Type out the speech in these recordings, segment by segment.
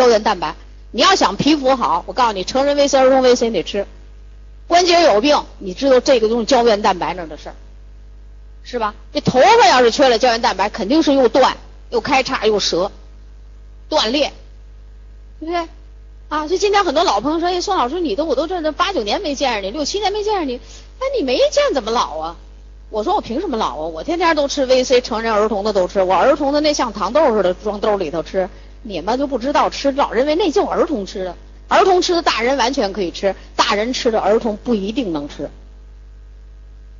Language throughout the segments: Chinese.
胶原蛋白。你要想皮肤好，我告诉你，成人维 C、儿童维 C 得吃。关节有病，你知道这个东西胶原蛋白那的事儿，是吧？这头发要是缺了胶原蛋白，肯定是又断又开叉又折，断裂，对不对？啊，所以今天很多老朋友说：“哎，宋老师，你都我都这这八九年没见着你，六七年没见着你，哎，你没见怎么老啊？”我说：“我凭什么老啊？我天天都吃维 C，成人儿童的都吃，我儿童的那像糖豆似的装兜里头吃。”你们就不知道吃，老认为那就儿童吃的，儿童吃的大人完全可以吃，大人吃的儿童不一定能吃，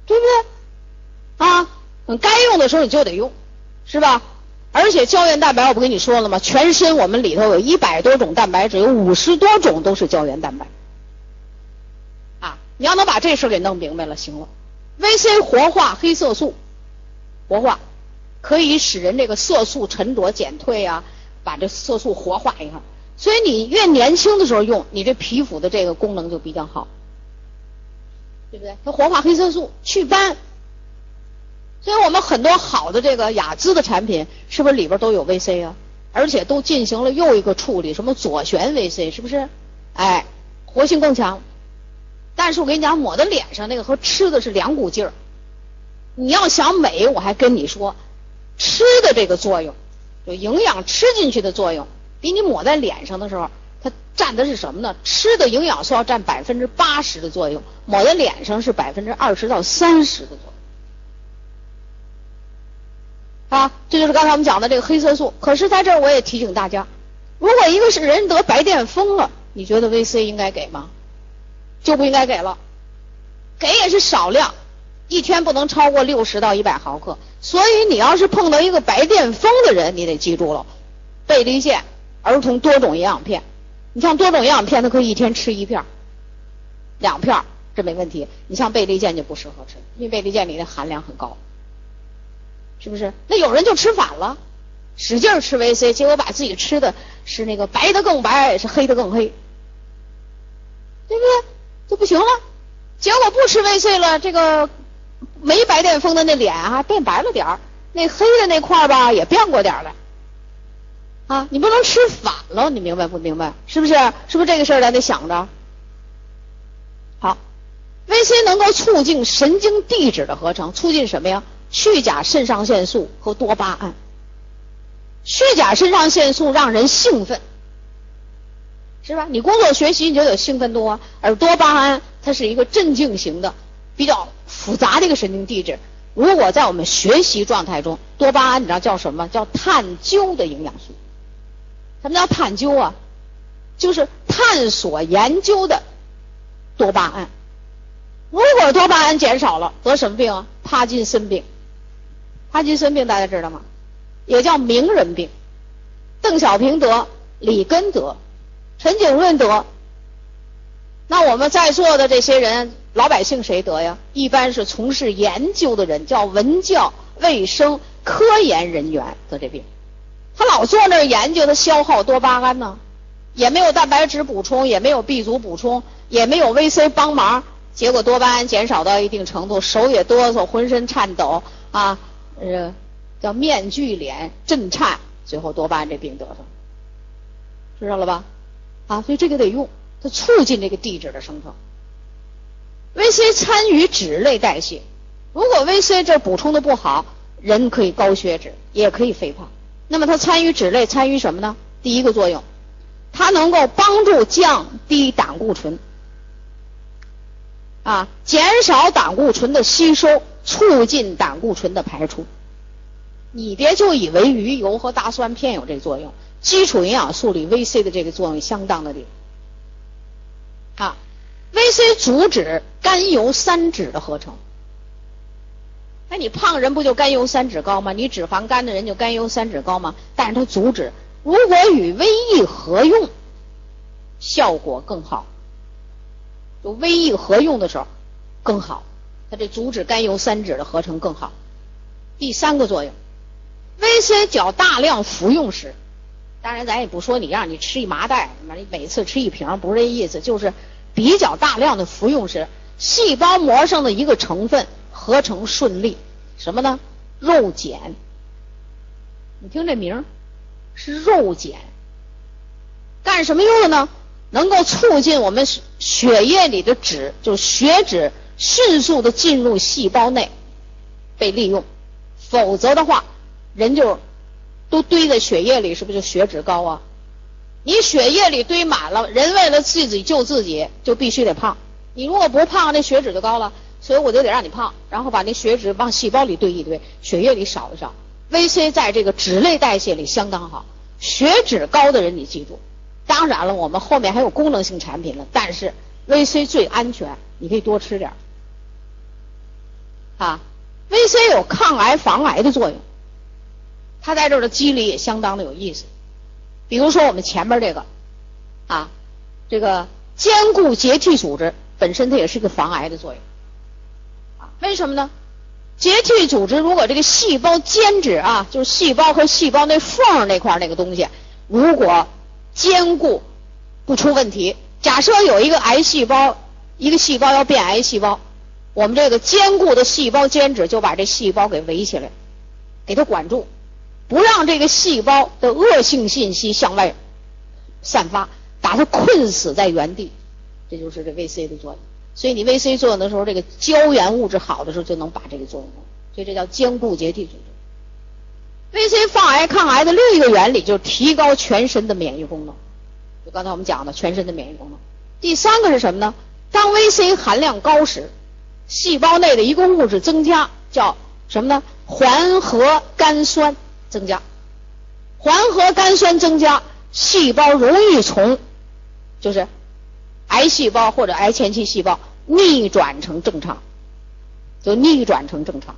对不对？啊，该用的时候你就得用，是吧？而且胶原蛋白我不跟你说了吗？全身我们里头有一百多种蛋白质，有五十多种都是胶原蛋白。啊，你要能把这事给弄明白了，行了。VC 活化黑色素，活化可以使人这个色素沉着减退啊。把这色素活化一下，所以你越年轻的时候用，你这皮肤的这个功能就比较好，对不对？它活化黑色素，祛斑。所以我们很多好的这个雅姿的产品，是不是里边都有 VC 啊？而且都进行了又一个处理，什么左旋 VC，是不是？哎，活性更强。但是我跟你讲，抹在脸上那个和吃的是两股劲儿。你要想美，我还跟你说，吃的这个作用。有营养吃进去的作用，比你抹在脸上的时候，它占的是什么呢？吃的营养素要占百分之八十的作用，抹在脸上是百分之二十到三十的作用。啊，这就是刚才我们讲的这个黑色素。可是在这儿我也提醒大家，如果一个是人得白癜风了，你觉得 VC 应该给吗？就不应该给了，给也是少量，一天不能超过六十到一百毫克。所以你要是碰到一个白癜风的人，你得记住了，贝利健儿童多种营养片。你像多种营养片，它可以一天吃一片、两片，这没问题。你像贝利健就不适合吃，因为贝利健里的含量很高，是不是？那有人就吃反了，使劲吃维 C，结果把自己吃的是那个白的更白，是黑的更黑，对不对？就不行了。结果不吃维 C 了，这个。没白癜风的那脸啊，变白了点儿，那黑的那块儿吧也变过点儿了，啊，你不能吃反了，你明白不明白？是不是？是不是这个事儿咱得想着？好，VC 能够促进神经递质的合成，促进什么呀？去甲肾上腺素和多巴胺。去甲肾上腺素让人兴奋，是吧？你工作学习你就有兴奋度啊，而多巴胺它是一个镇静型的，比较。复杂的一个神经递质，如果在我们学习状态中，多巴胺你知道叫什么？叫探究的营养素。什么叫探究啊？就是探索研究的多巴胺。如果多巴胺减少了，得什么病啊？帕金森病。帕金森病大家知道吗？也叫名人病。邓小平得，里根得，陈景润得。那我们在座的这些人。老百姓谁得呀？一般是从事研究的人，叫文教卫生科研人员得这病。他老坐那儿研究，他消耗多巴胺呢，也没有蛋白质补充，也没有 B 族补充，也没有 VC 帮忙，结果多巴胺减少到一定程度，手也哆嗦，浑身颤抖啊，呃，叫面具脸震颤，最后多巴胺这病得上，知道了吧？啊，所以这个得用，它促进这个地质的生成。VC 参与脂类代谢，如果 VC 这补充的不好，人可以高血脂，也可以肥胖。那么它参与脂类，参与什么呢？第一个作用，它能够帮助降低胆固醇，啊，减少胆固醇的吸收，促进胆固醇的排出。你别就以为鱼油和大蒜片有这作用，基础营养素里 VC 的这个作用相当的厉害，啊。VC 阻止甘油三酯的合成。那你胖人不就甘油三酯高吗？你脂肪肝的人就甘油三酯高吗？但是它阻止，如果与 VE 合用，效果更好。就 VE 合用的时候更好，它这阻止甘油三酯的合成更好。第三个作用，VC 较大量服用时，当然咱也不说你让你吃一麻袋，你每次吃一瓶，不是这意思，就是。比较大量的服用时，细胞膜上的一个成分合成顺利，什么呢？肉碱。你听这名儿，是肉碱。干什么用的呢？能够促进我们血液里的脂，就血脂迅速的进入细胞内被利用。否则的话，人就都堆在血液里，是不是就血脂高啊？你血液里堆满了，人为了自己救自己，就必须得胖。你如果不胖，那血脂就高了。所以我就得让你胖，然后把那血脂往细胞里堆一堆，血液里少一少。VC 在这个脂类代谢里相当好，血脂高的人你记住。当然了，我们后面还有功能性产品了，但是 VC 最安全，你可以多吃点啊，VC 有抗癌防癌的作用，它在这儿的机理也相当的有意思。比如说我们前面这个啊，这个坚固结缔组织本身它也是一个防癌的作用。为什么呢？结缔组织如果这个细胞间质啊，就是细胞和细胞那缝那块那个东西，如果坚固不出问题，假设有一个癌细胞，一个细胞要变癌细胞，我们这个坚固的细胞间质就把这细胞给围起来，给它管住，不让这个细胞的恶性信息向外散发，把它困死在原地，这就是这 VC 的作用。所以你 VC 作用的时候，这个胶原物质好的时候就能把这个作用，所以这叫坚固结缔组织。VC 防癌抗癌的另一个原理就是提高全身的免疫功能，就刚才我们讲的全身的免疫功能。第三个是什么呢？当 VC 含量高时，细胞内的一个物质增加，叫什么呢？环合苷酸增加，环合苷酸增加，细胞容易从就是。癌细胞或者癌前期细胞逆转成正常，就逆转成正常。